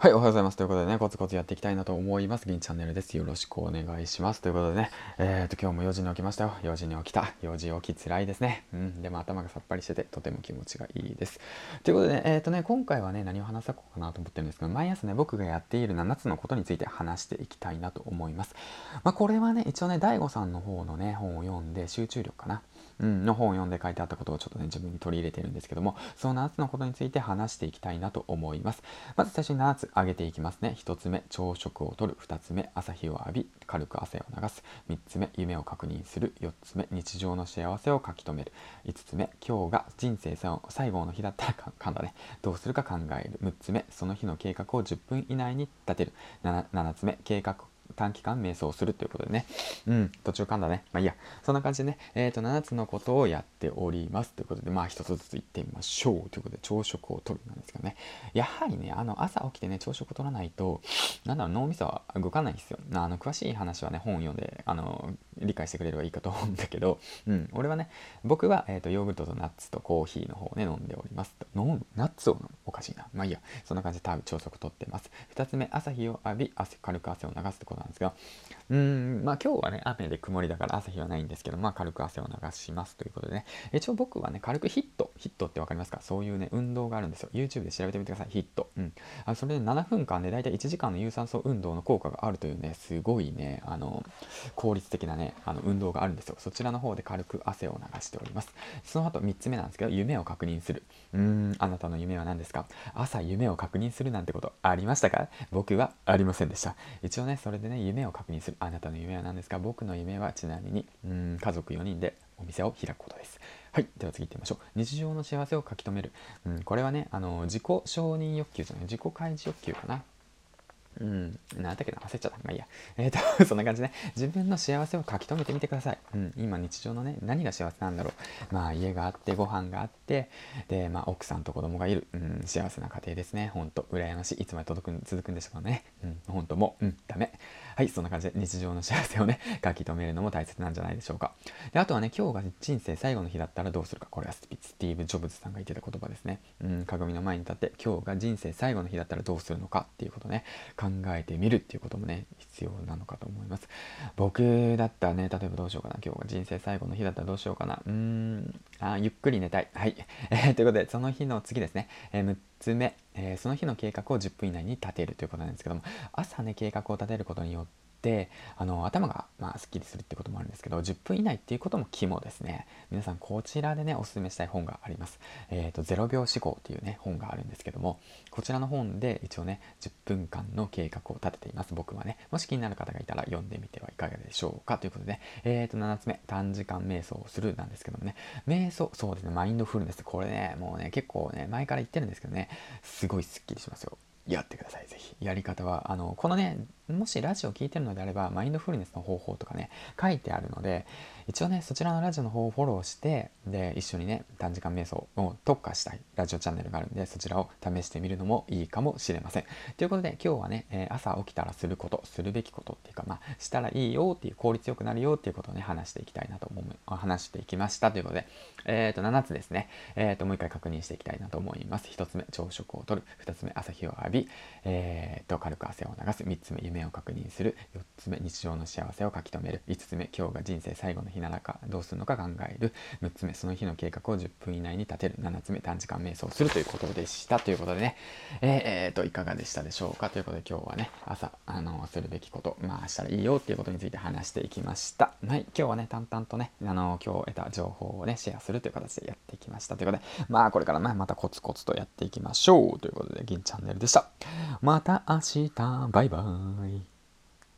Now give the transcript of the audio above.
はい、おはようございます。ということでね、コツコツやっていきたいなと思います。銀チャンネルです。よろしくお願いします。ということでね、えーと、今日も4時に起きましたよ。4時に起きた。4時起きつらいですね。うん、でも頭がさっぱりしてて、とても気持ちがいいです。ということでね、えーとね、今回はね、何を話そうかなと思ってるんですけど、毎朝ね、僕がやっている7つのことについて話していきたいなと思います。まあ、これはね、一応ね、DAIGO さんの方のね、本を読んで、集中力かな。うん、の本を読んで書いてあったことをちょっとね、自分に取り入れてるんですけども、その7つのことについて話していきたいなと思います。まず最初に7つ挙げていきますね。1つ目、朝食をとる。2つ目、朝日を浴び、軽く汗を流す。3つ目、夢を確認する。4つ目、日常の幸せを書き留める。5つ目、今日が人生最後の日だったらかんだね。どうするか考える。6つ目、その日の計画を10分以内に立てる。7, 7つ目、計画短期間瞑想するということでね。うん、途中噛んだね。まあいいや。そんな感じでね、えっ、ー、と、7つのことをやっております。ということで、まあ一つずつ行ってみましょう。ということで、朝食をとるなんですけどね。やはりね、あの、朝起きてね、朝食をとらないと、なんだろう、脳みそは動かないんですよ。あの、詳しい話はね、本読んで、あの、理解してくれればいいかと思うんだけど、うん、俺はね、僕は、えーと、ヨーグルトとナッツとコーヒーの方をね、飲んでおります。飲む？ナッツを飲むかしいな。まあいいや、そんな感じで朝食とってます。2つ目、朝日を浴び、汗軽く汗を流すってことなんですが、うん、まあ今日はね、雨で曇りだから朝日はないんですけど、まあ軽く汗を流しますということでね、一応僕はね、軽くヒット、ヒットってわかりますか？そういうね、運動があるんですよ。YouTube で調べてみてください。ヒット。うん。あそれで7分間で大体1時間の有酸素運動の効果があるというね、すごいね、あの、効率的なね、あの運動があるんですよ。そちらの方で軽く汗を流しております。その後3つ目なんですけど、夢を確認する。うん、あなたの夢は何ですか？朝夢を確認するなんてことありましたか？僕はありませんでした。一応ね、それでね、夢を確認する。あなたの夢は何ですか？僕の夢はちなみに、うん、家族4人でお店を開くことです。はい。では次行ってみましょう。日常の幸せを書き留める。うん、これはね、あの、自己承認欲求じゃない、自己開示欲求かな。うん。なんだっけな？忘れちゃった。まあいいや。えっ、ー、と、そんな感じね。自分の幸せを書き留めてみてください。うん。今日常のね、何が幸せなんだろう。まあ家があって、ご飯があって、で、まあ奥さんと子供がいる。うん。幸せな家庭ですね。ほんと、羨ましい。いつまで届く続くんでしょうかね。うん。ほんともう、うん。ダメ。はい、そんな感じで日常の幸せをね、書き留めるのも大切なんじゃないでしょうか。であとはね、今日が人生最後の日だったらどうするか。これはスティーブ・ジョブズさんが言ってた言葉ですね。うん、鏡の前に立って、今日が人生最後の日だったらどうするのかっていうことね、考えてみるっていうこともね、必要なのかと思います。僕だったらね、例えばどうしようかな。今日が人生最後の日だったらどうしようかな。うーん、あゆっくり寝たい。はい。えー、ということで、その日の次ですね、えー、6つ目、えー、その日の計画を10分以内に立てるということなんですけども、朝ね、計画を立てることによって、ってあの頭がまあすっきりするってこともあるんですけど10分以内っていうことも肝ですね。皆さんこちらでねおすすめしたい本があります。えっ、ー、と0秒思考っていうね本があるんですけどもこちらの本で一応ね10分間の計画を立てています。僕はねもし気になる方がいたら読んでみてはいかがでしょうかということで、ね、えっ、ー、と7つ目短時間瞑想をするなんですけどもね。瞑想そうですねマインドフルネス。これねもうね結構ね前から言ってるんですけどねすごいすっきりしますよ。やってください、ぜひ。やり方は、あの、このね、もしラジオ聞いてるのであれば、マインドフルネスの方法とかね、書いてあるので、一応ね、そちらのラジオの方をフォローして、で、一緒にね、短時間瞑想を特化したいラジオチャンネルがあるんで、そちらを試してみるのもいいかもしれません。ということで、今日はね、え、朝起きたらすること、するべきことっていうか、まあ、したらいいよっていう、効率よくなるよっていうことをね、話していきたいなと思う、話していきましたということで、えっ、ー、と、7つですね、えっ、ー、と、もう一回確認していきたいなと思います。1つ目、朝食をとる。2つ目、朝日を浴び、えっ、と、軽く汗を流す。3つ目、夢を確認する。4つ目、日常の幸せを書き留める。5つ目、今日が人生最後の日なのか、どうするのか考える。6つ目その日の計画を10分以内に立てる。7つ目短時間瞑想するということでした。ということでね。えー、っといかがでしたでしょうか。ということで今日はね朝あのするべきことまあしたらいいよっていうことについて話していきました。はい今日はね淡々とねあの今日得た情報をねシェアするという形でやっていきました。ということでまあこれからねまたコツコツとやっていきましょう。ということで銀チャンネルでした。また明日。バイバイ。